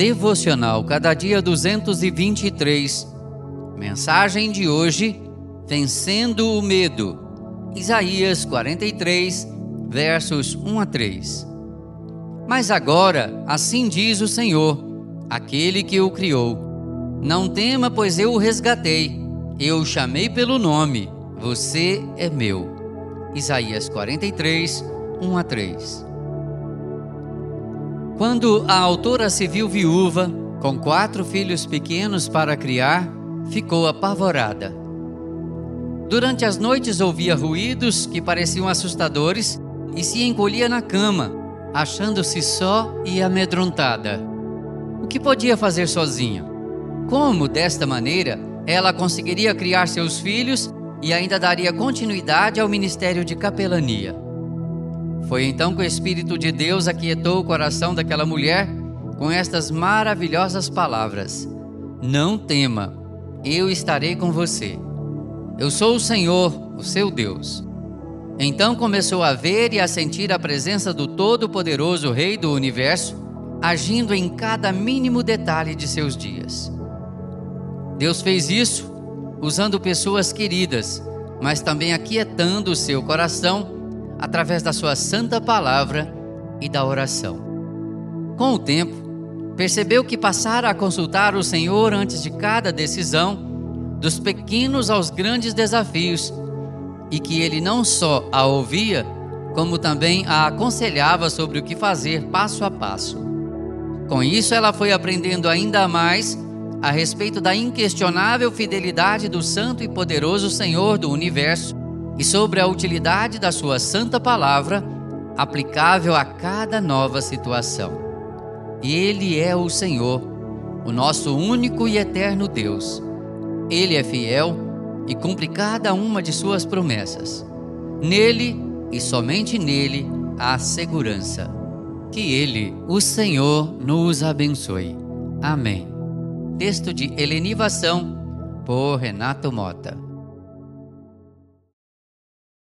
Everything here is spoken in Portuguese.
Devocional Cada Dia 223. Mensagem de hoje: Vencendo o Medo. Isaías 43, versos 1 a 3. Mas agora, assim diz o Senhor, aquele que o criou: Não tema, pois eu o resgatei. Eu o chamei pelo nome. Você é meu. Isaías 43, 1 a 3. Quando a autora se viu viúva, com quatro filhos pequenos para criar, ficou apavorada. Durante as noites ouvia ruídos que pareciam assustadores e se encolhia na cama, achando-se só e amedrontada. O que podia fazer sozinha? Como, desta maneira, ela conseguiria criar seus filhos e ainda daria continuidade ao ministério de capelania? Foi então que o Espírito de Deus aquietou o coração daquela mulher com estas maravilhosas palavras: Não tema, eu estarei com você. Eu sou o Senhor, o seu Deus. Então começou a ver e a sentir a presença do Todo-Poderoso Rei do Universo, agindo em cada mínimo detalhe de seus dias. Deus fez isso usando pessoas queridas, mas também aquietando o seu coração através da sua santa palavra e da oração. Com o tempo, percebeu que passara a consultar o Senhor antes de cada decisão, dos pequenos aos grandes desafios, e que ele não só a ouvia, como também a aconselhava sobre o que fazer passo a passo. Com isso, ela foi aprendendo ainda mais a respeito da inquestionável fidelidade do Santo e Poderoso Senhor do universo e sobre a utilidade da Sua Santa Palavra aplicável a cada nova situação. Ele é o Senhor, o nosso único e eterno Deus. Ele é fiel e cumpre cada uma de Suas promessas. Nele e somente nele há segurança. Que Ele, o Senhor, nos abençoe. Amém. Texto de Helenivação por Renato Mota.